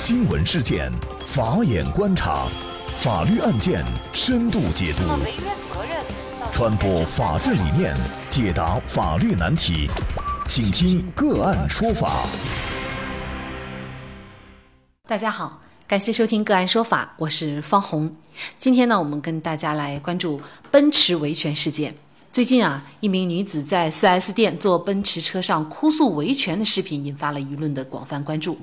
新闻事件，法眼观察，法律案件深度解读，传播法治理念，解答法律难题，请听个案说法。大家好，感谢收听个案说法，我是方红。今天呢，我们跟大家来关注奔驰维权事件。最近啊，一名女子在 4S 店坐奔驰车上哭诉维权的视频引发了舆论的广泛关注。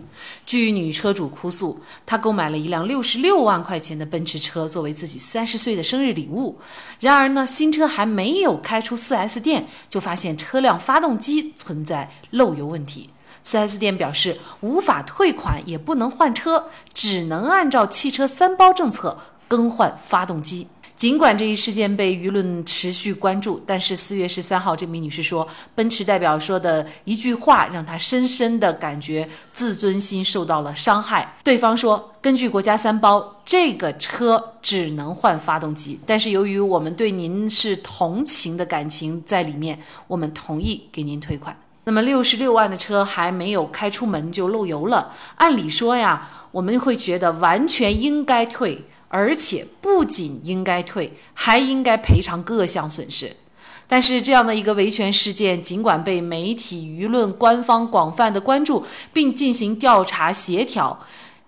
据女车主哭诉，她购买了一辆六十六万块钱的奔驰车作为自己三十岁的生日礼物。然而呢，新车还没有开出 4S 店，就发现车辆发动机存在漏油问题。4S 店表示无法退款，也不能换车，只能按照汽车三包政策更换发动机。尽管这一事件被舆论持续关注，但是四月十三号，这名女士说，奔驰代表说的一句话让她深深的感觉自尊心受到了伤害。对方说，根据国家三包，这个车只能换发动机，但是由于我们对您是同情的感情在里面，我们同意给您退款。那么六十六万的车还没有开出门就漏油了，按理说呀，我们会觉得完全应该退。而且不仅应该退，还应该赔偿各项损失。但是这样的一个维权事件，尽管被媒体、舆论、官方广泛的关注，并进行调查协调，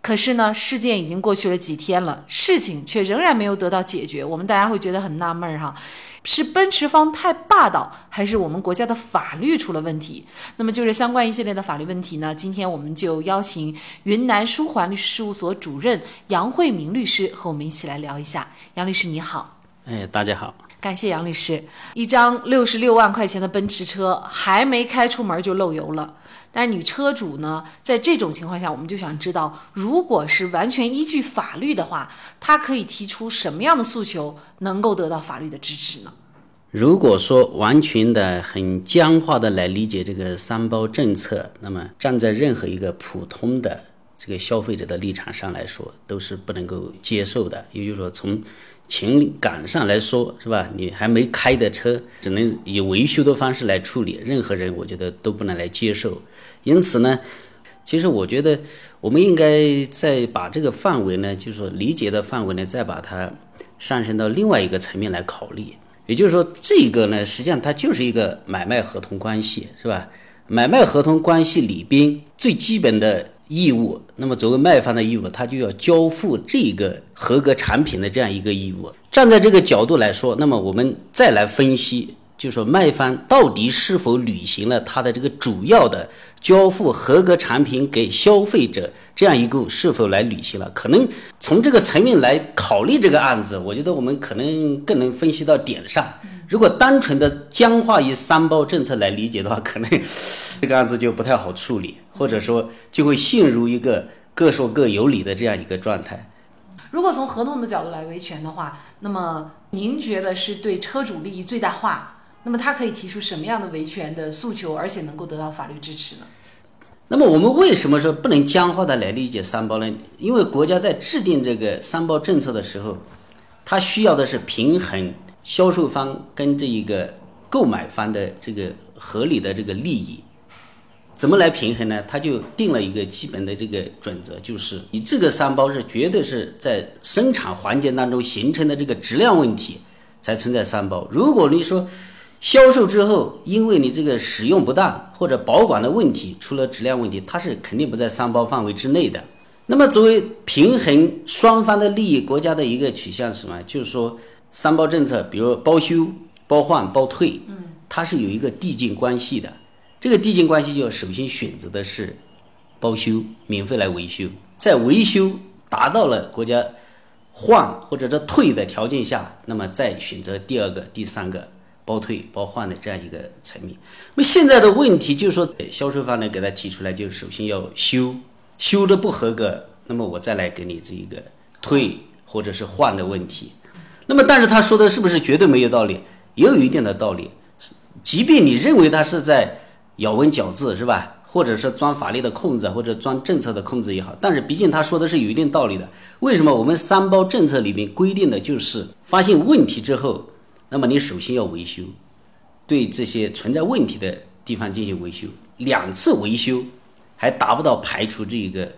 可是呢，事件已经过去了几天了，事情却仍然没有得到解决。我们大家会觉得很纳闷儿哈。是奔驰方太霸道，还是我们国家的法律出了问题？那么就是相关一系列的法律问题呢？今天我们就邀请云南舒环律师事务所主任杨慧明律师和我们一起来聊一下。杨律师你好，哎，大家好，感谢杨律师。一张六十六万块钱的奔驰车还没开出门就漏油了。但是女车主呢，在这种情况下，我们就想知道，如果是完全依据法律的话，她可以提出什么样的诉求，能够得到法律的支持呢？如果说完全的很僵化的来理解这个三包政策，那么站在任何一个普通的这个消费者的立场上来说，都是不能够接受的。也就是说，从情感上来说，是吧？你还没开的车，只能以维修的方式来处理，任何人我觉得都不能来接受。因此呢，其实我觉得我们应该再把这个范围呢，就是说理解的范围呢，再把它上升到另外一个层面来考虑。也就是说，这个呢，实际上它就是一个买卖合同关系，是吧？买卖合同关系里边最基本的。义务，那么作为卖方的义务，他就要交付这个合格产品的这样一个义务。站在这个角度来说，那么我们再来分析，就是说卖方到底是否履行了他的这个主要的交付合格产品给消费者这样一个是否来履行了？可能从这个层面来考虑这个案子，我觉得我们可能更能分析到点上。如果单纯的僵化于三包政策来理解的话，可能 这个案子就不太好处理，或者说就会陷入一个各说各有理的这样一个状态。如果从合同的角度来维权的话，那么您觉得是对车主利益最大化？那么他可以提出什么样的维权的诉求，而且能够得到法律支持呢？那么我们为什么说不能僵化的来理解三包呢？因为国家在制定这个三包政策的时候，它需要的是平衡。销售方跟这一个购买方的这个合理的这个利益，怎么来平衡呢？他就定了一个基本的这个准则，就是你这个三包是绝对是在生产环节当中形成的这个质量问题才存在三包。如果你说销售之后，因为你这个使用不当或者保管的问题出了质量问题，它是肯定不在三包范围之内的。那么作为平衡双方的利益，国家的一个取向是什么？就是说。三包政策，比如包修、包换、包退，嗯，它是有一个递进关系的。这个递进关系就首先选择的是包修，免费来维修，在维修达到了国家换或者是退的条件下，那么再选择第二个、第三个包退、包换的这样一个层面。那么现在的问题就是说，销售方呢给他提出来，就首先要修，修的不合格，那么我再来给你这一个退或者是换的问题。那么，但是他说的是不是绝对没有道理？也有一定的道理。即便你认为他是在咬文嚼字，是吧？或者是钻法律的空子，或者钻政策的空子也好，但是毕竟他说的是有一定道理的。为什么我们三包政策里面规定的就是发现问题之后，那么你首先要维修，对这些存在问题的地方进行维修，两次维修还达不到排除这一个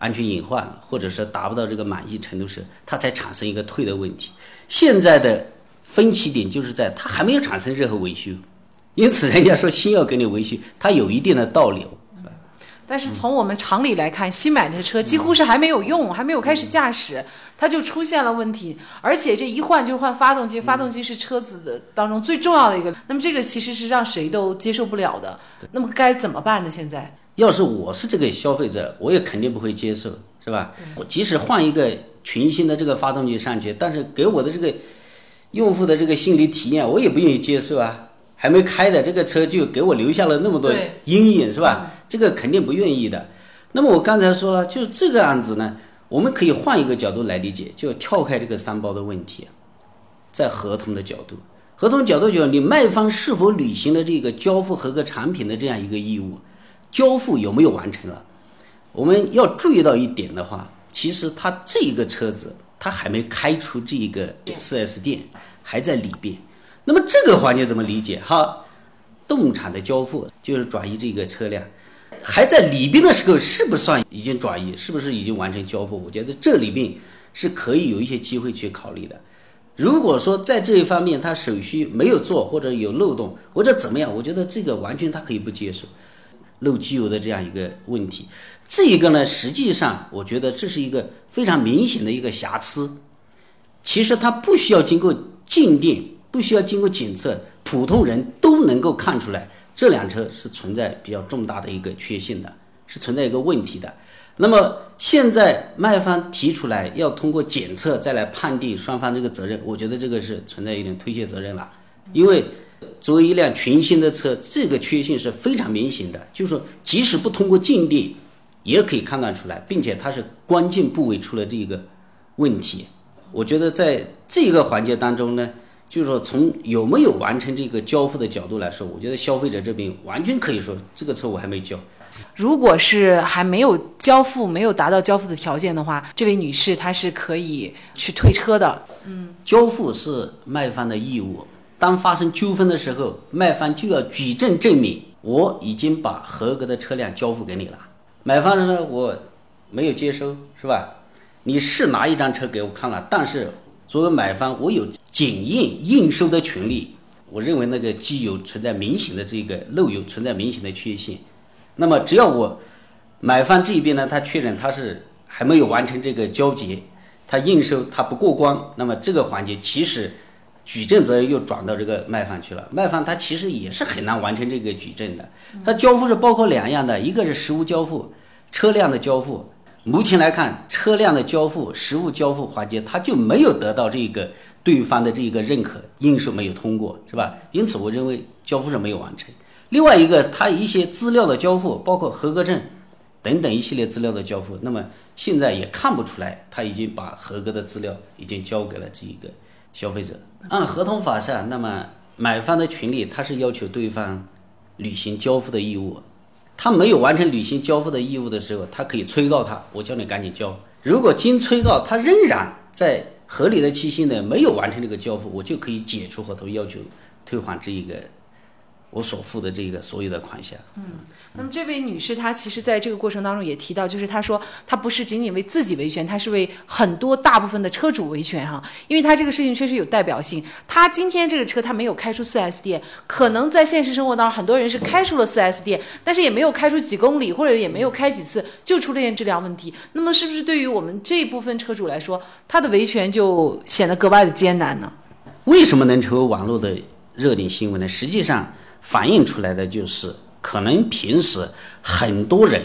安全隐患，或者是达不到这个满意程度时，它才产生一个退的问题。现在的分歧点就是在它还没有产生任何维修，因此人家说新要给你维修，它有一定的道理。但是从我们常理来看，新买的车几乎是还没有用，还没有开始驾驶，它就出现了问题，而且这一换就换发动机，发动机是车子的当中最重要的一个，那么这个其实是让谁都接受不了的。那么该怎么办呢？现在要是我是这个消费者，我也肯定不会接受，是吧？我即使换一个全新的这个发动机上去，但是给我的这个用户的这个心理体验，我也不愿意接受啊。还没开的这个车就给我留下了那么多阴影，是吧？这个肯定不愿意的。那么我刚才说了，就这个案子呢，我们可以换一个角度来理解，就跳开这个三包的问题，在合同的角度，合同角度就是你卖方是否履行了这个交付合格产品的这样一个义务，交付有没有完成了？我们要注意到一点的话，其实他这个车子他还没开出这个 4S 店，还在里边。那么这个环节怎么理解？哈，动产的交付就是转移这个车辆，还在里边的时候，是不是算已经转移？是不是已经完成交付？我觉得这里面是可以有一些机会去考虑的。如果说在这一方面他手续没有做，或者有漏洞，或者怎么样，我觉得这个完全他可以不接受漏机油的这样一个问题。这一个呢，实际上我觉得这是一个非常明显的一个瑕疵。其实它不需要经过静电。不需要经过检测，普通人都能够看出来这辆车是存在比较重大的一个缺陷的，是存在一个问题的。那么现在卖方提出来要通过检测再来判定双方这个责任，我觉得这个是存在一点推卸责任了。因为作为一辆全新的车，这个缺陷是非常明显的，就是说即使不通过鉴定，也可以判断出来，并且它是关键部位出了这个问题。我觉得在这个环节当中呢。就是说，从有没有完成这个交付的角度来说，我觉得消费者这边完全可以说，这个车我还没交。如果是还没有交付、没有达到交付的条件的话，这位女士她是可以去退车的。嗯，交付是卖方的义务。当发生纠纷的时候，卖方就要举证证明我已经把合格的车辆交付给你了。买方说我没有接收，是吧？你是拿一张车给我看了，但是作为买方，我有。检验验收的权利，我认为那个机油存在明显的这个漏油，存在明显的缺陷。那么只要我买方这边呢，他确认他是还没有完成这个交接，他验收他不过关，那么这个环节其实举证责任又转到这个卖方去了。卖方他其实也是很难完成这个举证的。他交付是包括两样的，一个是实物交付，车辆的交付。目前来看，车辆的交付、实物交付环节，他就没有得到这个对方的这一个认可，应收没有通过，是吧？因此，我认为交付是没有完成。另外一个，他一些资料的交付，包括合格证等等一系列资料的交付，那么现在也看不出来他已经把合格的资料已经交给了这一个消费者。按合同法上，那么买方的权利，他是要求对方履行交付的义务。他没有完成履行交付的义务的时候，他可以催告他，我叫你赶紧交。如果经催告，他仍然在合理的期限内没有完成这个交付，我就可以解除合同，要求退还这一个。我所付的这个所有的款项。嗯，那么这位女士她其实在这个过程当中也提到，就是她说她不是仅仅为自己维权，她是为很多大部分的车主维权哈，因为她这个事情确实有代表性。她今天这个车她没有开出 4S 店，可能在现实生活当中很多人是开出了 4S 店，但是也没有开出几公里，或者也没有开几次就出了点质量问题。那么是不是对于我们这一部分车主来说，他的维权就显得格外的艰难呢？为什么能成为网络的热点新闻呢？实际上。反映出来的就是，可能平时很多人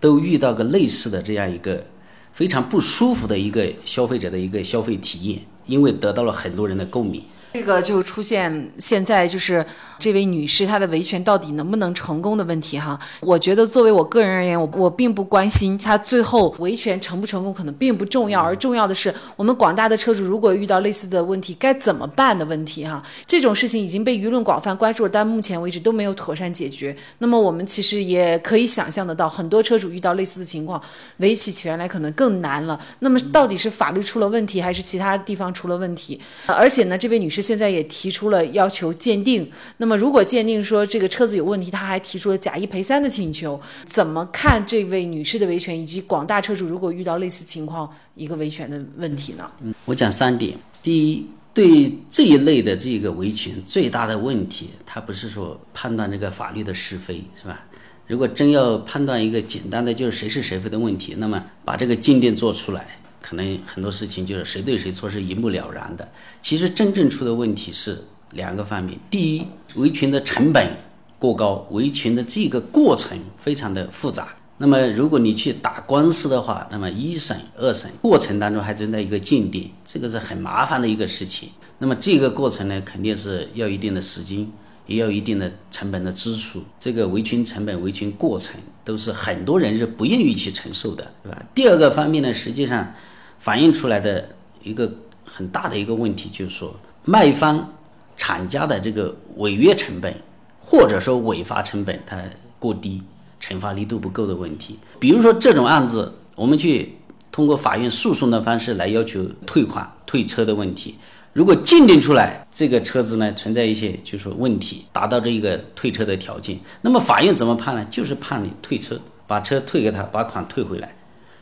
都遇到个类似的这样一个非常不舒服的一个消费者的一个消费体验，因为得到了很多人的共鸣。这个就出现现在就是这位女士她的维权到底能不能成功的问题哈。我觉得作为我个人而言，我我并不关心她最后维权成不成功，可能并不重要，而重要的是我们广大的车主如果遇到类似的问题该怎么办的问题哈。这种事情已经被舆论广泛关注了，但目前为止都没有妥善解决。那么我们其实也可以想象得到，很多车主遇到类似的情况，维起权来可能更难了。那么到底是法律出了问题，还是其他地方出了问题？而且呢，这位女士。现在也提出了要求鉴定。那么如果鉴定说这个车子有问题，他还提出了假一赔三的请求。怎么看这位女士的维权，以及广大车主如果遇到类似情况一个维权的问题呢？嗯，我讲三点。第一，对这一类的这个维权最大的问题，它不是说判断这个法律的是非，是吧？如果真要判断一个简单的就是谁是谁非的问题，那么把这个鉴定做出来，可能很多事情就是谁对谁错是一目了然的。其实真正出的问题是两个方面：第一，维权的成本过高，维权的这个过程非常的复杂。那么如果你去打官司的话，那么一审、二审过程当中还存在一个鉴定，这个是很麻烦的一个事情。那么这个过程呢，肯定是要一定的时间。也有一定的成本的支出，这个维权成本、维权过程都是很多人是不愿意去承受的，对吧？第二个方面呢，实际上反映出来的一个很大的一个问题就是说，卖方厂家的这个违约成本或者说违法成本它过低，惩罚力度不够的问题。比如说这种案子，我们去通过法院诉讼的方式来要求退款、退车的问题。如果鉴定出来这个车子呢存在一些就是问题，达到这一个退车的条件，那么法院怎么判呢？就是判你退车，把车退给他，把款退回来。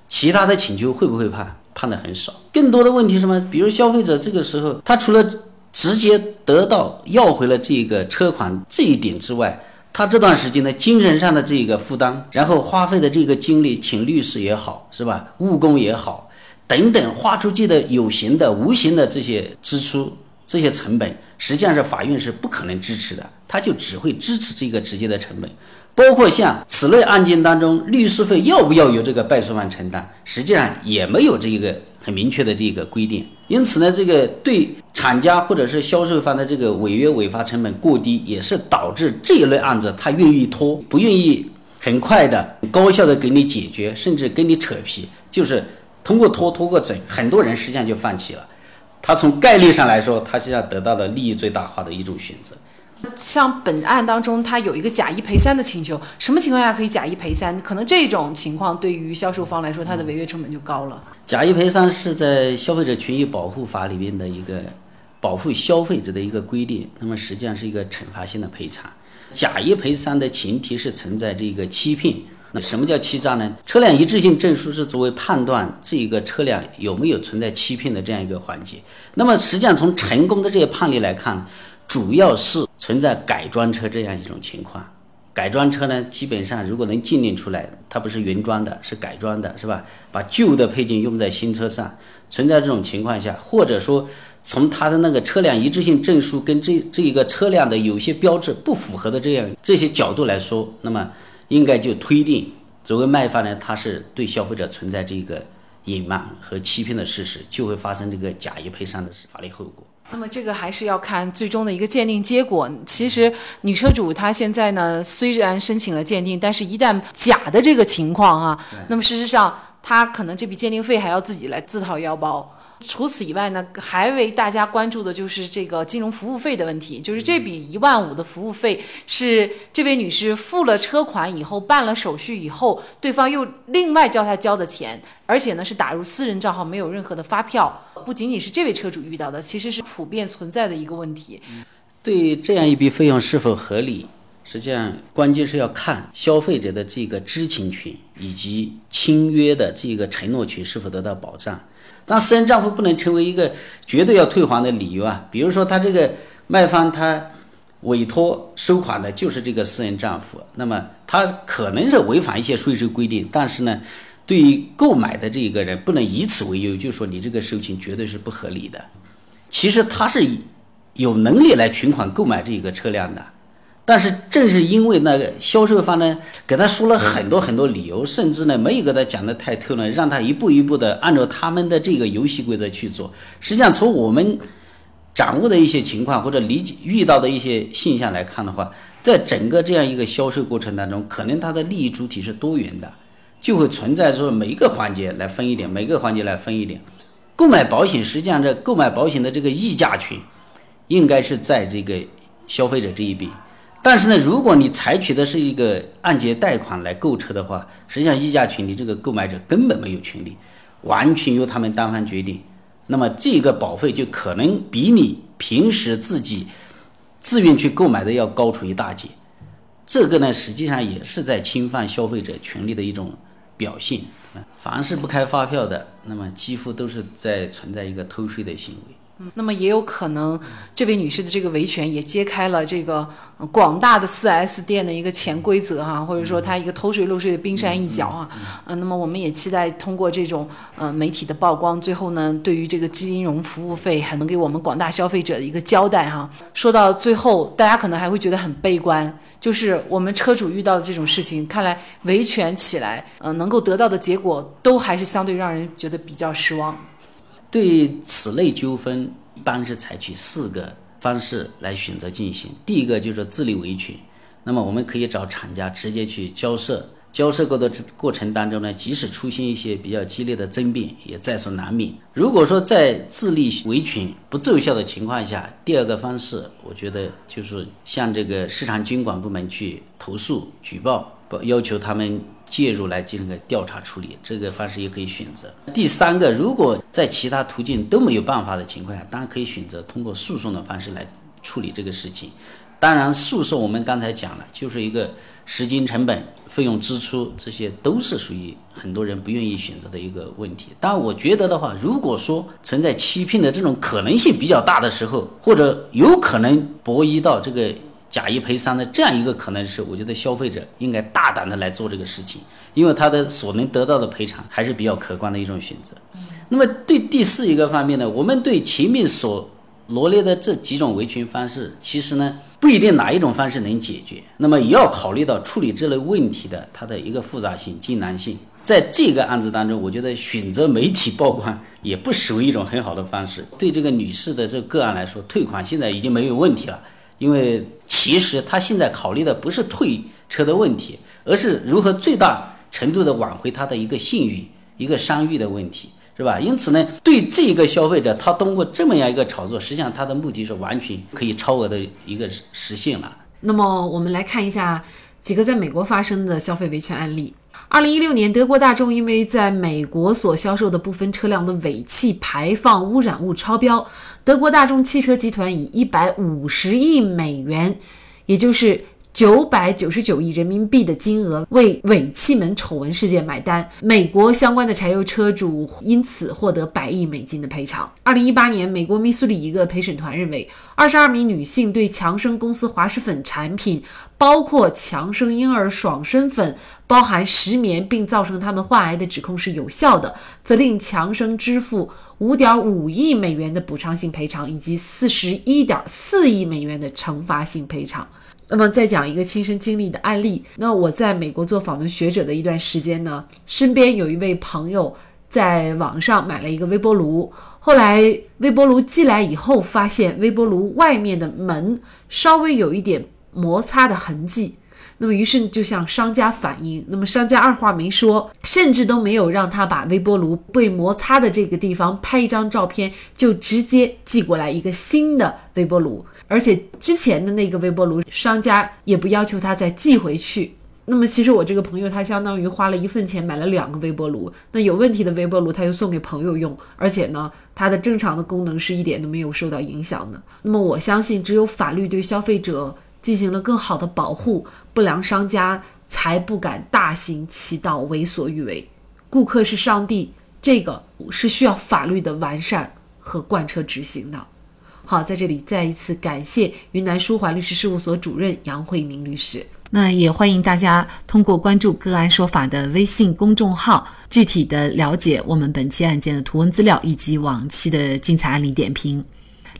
其他的请求会不会判？判的很少。更多的问题什么？比如消费者这个时候，他除了直接得到要回了这个车款这一点之外，他这段时间的精神上的这个负担，然后花费的这个精力，请律师也好，是吧？误工也好。等等，花出去的有形的、无形的这些支出、这些成本，实际上是法院是不可能支持的，他就只会支持这个直接的成本。包括像此类案件当中，律师费要不要由这个败诉方承担，实际上也没有这一个很明确的这个规定。因此呢，这个对厂家或者是销售方的这个违约违法成本过低，也是导致这一类案子他愿意拖，不愿意很快的、高效的给你解决，甚至跟你扯皮，就是。通过拖拖个整，很多人实际上就放弃了。他从概率上来说，他实际上得到了利益最大化的一种选择。像本案当中，他有一个假一赔三的请求，什么情况下可以假一赔三？可能这种情况对于销售方来说，他的违约成本就高了。假一赔三是在《消费者权益保护法》里面的一个保护消费者的一个规定，那么实际上是一个惩罚性的赔偿。假一赔三的前提是存在这个欺骗。那什么叫欺诈呢？车辆一致性证书是作为判断这一个车辆有没有存在欺骗的这样一个环节。那么实际上从成功的这些判例来看，主要是存在改装车这样一种情况。改装车呢，基本上如果能鉴定出来，它不是原装的，是改装的，是吧？把旧的配件用在新车上，存在这种情况下，或者说从它的那个车辆一致性证书跟这这一个车辆的有些标志不符合的这样这些角度来说，那么。应该就推定，作为卖方呢，他是对消费者存在这个隐瞒和欺骗的事实，就会发生这个假一赔三的法律后果。那么这个还是要看最终的一个鉴定结果。其实女车主她现在呢，虽然申请了鉴定，但是一旦假的这个情况啊，那么事实上她可能这笔鉴定费还要自己来自掏腰包。除此以外呢，还为大家关注的就是这个金融服务费的问题。就是这笔一万五的服务费是这位女士付了车款以后，办了手续以后，对方又另外叫她交的钱，而且呢是打入私人账号，没有任何的发票。不仅仅是这位车主遇到的，其实是普遍存在的一个问题。对这样一笔费用是否合理，实际上关键是要看消费者的这个知情权以及签约的这个承诺权是否得到保障。但私人账户不能成为一个绝对要退还的理由啊！比如说，他这个卖方他委托收款的就是这个私人账户，那么他可能是违反一些税收规定，但是呢，对于购买的这一个人不能以此为由，就说你这个收钱绝对是不合理的。其实他是有能力来存款购买这个车辆的。但是正是因为那个销售方呢，给他说了很多很多理由，甚至呢没有给他讲的太透呢，让他一步一步的按照他们的这个游戏规则去做。实际上，从我们掌握的一些情况或者理解遇到的一些现象来看的话，在整个这样一个销售过程当中，可能它的利益主体是多元的，就会存在说每一个环节来分一点，每个环节来分一点。购买保险，实际上这购买保险的这个溢价权，应该是在这个消费者这一边。但是呢，如果你采取的是一个按揭贷款来购车的话，实际上溢价权你这个购买者根本没有权利，完全由他们单方决定。那么这个保费就可能比你平时自己自愿去购买的要高出一大截。这个呢，实际上也是在侵犯消费者权利的一种表现。凡是不开发票的，那么几乎都是在存在一个偷税的行为。嗯，那么也有可能，这位女士的这个维权也揭开了这个广大的四 S 店的一个潜规则哈，或者说它一个偷税漏税的冰山一角啊。嗯，那么我们也期待通过这种呃媒体的曝光，最后呢，对于这个金融服务费还能给我们广大消费者的一个交代哈。说到最后，大家可能还会觉得很悲观，就是我们车主遇到的这种事情，看来维权起来，呃，能够得到的结果都还是相对让人觉得比较失望。对此类纠纷，一般是采取四个方式来选择进行。第一个就是自力维权，那么我们可以找厂家直接去交涉，交涉过的过程当中呢，即使出现一些比较激烈的争辩，也在所难免。如果说在自力维权不奏效的情况下，第二个方式，我觉得就是向这个市场监管部门去投诉举报，要求他们。介入来进行个调查处理，这个方式也可以选择。第三个，如果在其他途径都没有办法的情况下，当然可以选择通过诉讼的方式来处理这个事情。当然，诉讼我们刚才讲了，就是一个时间成本、费用支出，这些都是属于很多人不愿意选择的一个问题。但我觉得的话，如果说存在欺骗的这种可能性比较大的时候，或者有可能博弈到这个。假一赔三的这样一个可能是，我觉得消费者应该大胆的来做这个事情，因为他的所能得到的赔偿还是比较可观的一种选择。那么对第四一个方面呢，我们对前面所罗列的这几种维权方式，其实呢不一定哪一种方式能解决，那么也要考虑到处理这类问题的它的一个复杂性、艰难性。在这个案子当中，我觉得选择媒体曝光也不属于一种很好的方式。对这个女士的这个个案来说，退款现在已经没有问题了。因为其实他现在考虑的不是退车的问题，而是如何最大程度的挽回他的一个信誉、一个商誉的问题，是吧？因此呢，对这一个消费者，他通过这么样一个炒作，实际上他的目的是完全可以超额的一个实现了。那么我们来看一下几个在美国发生的消费维权案例。二零一六年，德国大众因为在美国所销售的部分车辆的尾气排放污染物超标，德国大众汽车集团以一百五十亿美元，也就是。九百九十九亿人民币的金额为尾气门丑闻事件买单，美国相关的柴油车主因此获得百亿美金的赔偿。二零一八年，美国密苏里一个陪审团认为，二十二名女性对强生公司滑石粉产品，包括强生婴儿爽身粉包含石棉并造成他们患癌的指控是有效的，责令强生支付五点五亿美元的补偿性赔偿以及四十一点四亿美元的惩罚性赔偿。那么再讲一个亲身经历的案例。那我在美国做访问学者的一段时间呢，身边有一位朋友在网上买了一个微波炉，后来微波炉寄来以后，发现微波炉外面的门稍微有一点摩擦的痕迹。那么于是就向商家反映，那么商家二话没说，甚至都没有让他把微波炉被摩擦的这个地方拍一张照片，就直接寄过来一个新的微波炉。而且之前的那个微波炉，商家也不要求他再寄回去。那么其实我这个朋友他相当于花了一份钱买了两个微波炉，那有问题的微波炉他又送给朋友用，而且呢，它的正常的功能是一点都没有受到影响的。那么我相信，只有法律对消费者进行了更好的保护，不良商家才不敢大行其道、为所欲为。顾客是上帝，这个是需要法律的完善和贯彻执行的。好，在这里再一次感谢云南舒华律师事务所主任杨慧明律师。那也欢迎大家通过关注“个案说法”的微信公众号，具体的了解我们本期案件的图文资料以及往期的精彩案例点评。